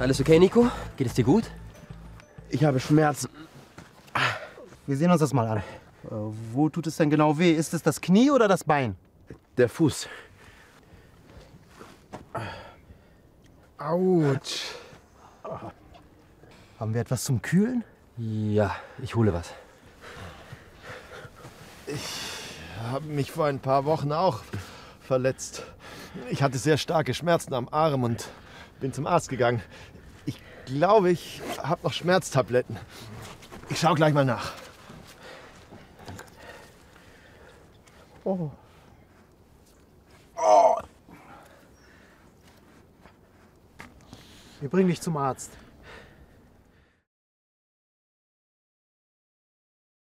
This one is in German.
Alles okay, Nico? Geht es dir gut? Ich habe Schmerzen. Wir sehen uns das mal an. Äh, wo tut es denn genau weh? Ist es das Knie oder das Bein? Der Fuß. Autsch. Haben wir etwas zum Kühlen? Ja, ich hole was. habe mich vor ein paar Wochen auch verletzt. Ich hatte sehr starke Schmerzen am Arm und bin zum Arzt gegangen. Ich glaube, ich habe noch Schmerztabletten. Ich schaue gleich mal nach. Oh. Wir bringen dich zum Arzt.